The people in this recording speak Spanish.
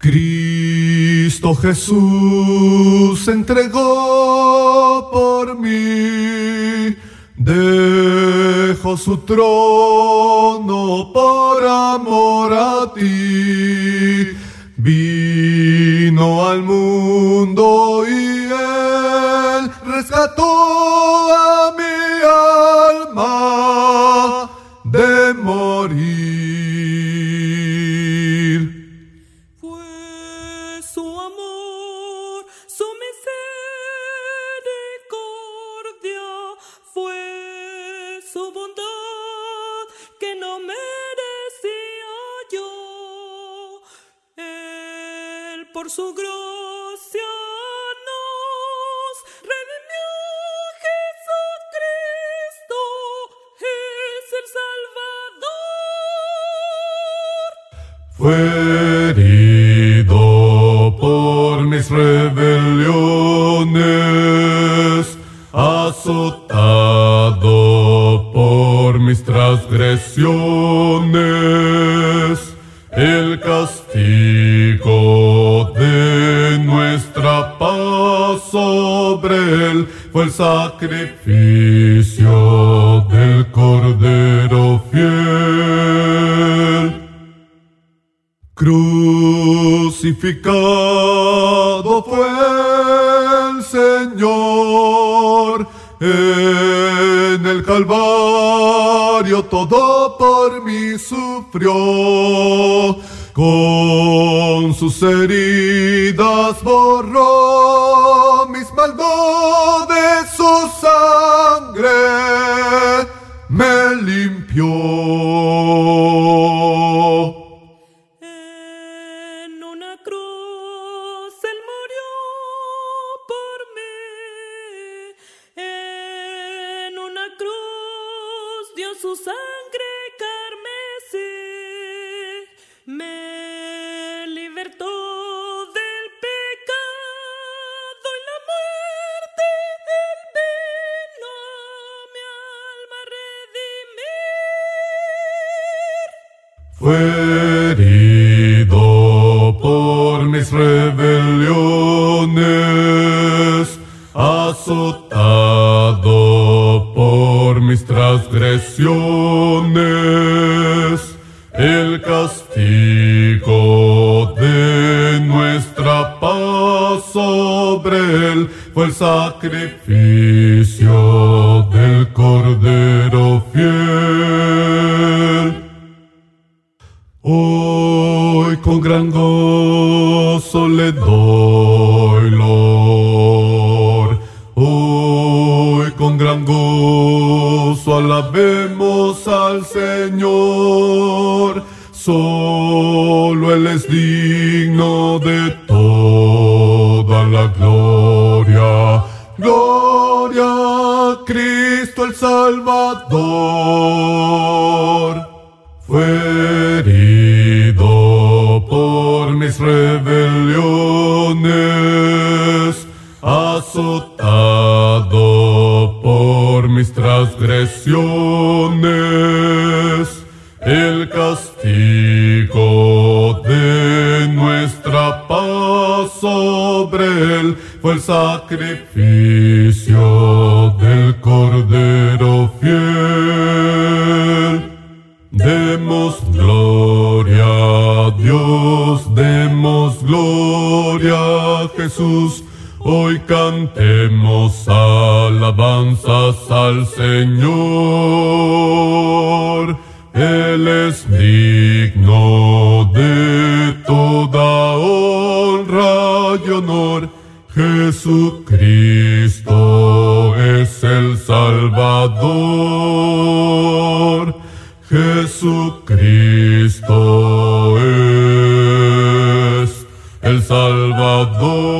Cristo Jesús se entregó por mí, dejó su trono por amor a ti, vino al mundo y él rescató a mi alma de morir. Por su gracia nos redimió. Jesucristo es el Salvador. Fue herido por mis rebeliones, azotado por mis transgresiones. El castigo paz sobre él fue el sacrificio del Cordero fiel. Crucificado fue el Señor en el Calvario, todo por mí sufrió. Con sus heridas borró mis maldades, su sangre me limpió. En una Fue por mis rebeliones, azotado por mis transgresiones. El castigo de nuestra paz sobre él fue el sacrificio del Cordero fiel. Con gran gozo le doy. Hoy con gran gozo alabemos al Señor. Solo Él es digno de toda la gloria. Gloria a Cristo el Salvador. Fue por mis rebeliones, azotado por mis transgresiones. El castigo de nuestra paz sobre él fue el sacrificio del Cordero fiel. Demos gloria Jesús. Hoy cantemos alabanzas al Señor. Él es digno de toda honra y honor. Jesucristo es el Salvador. Jesucristo El Salvador.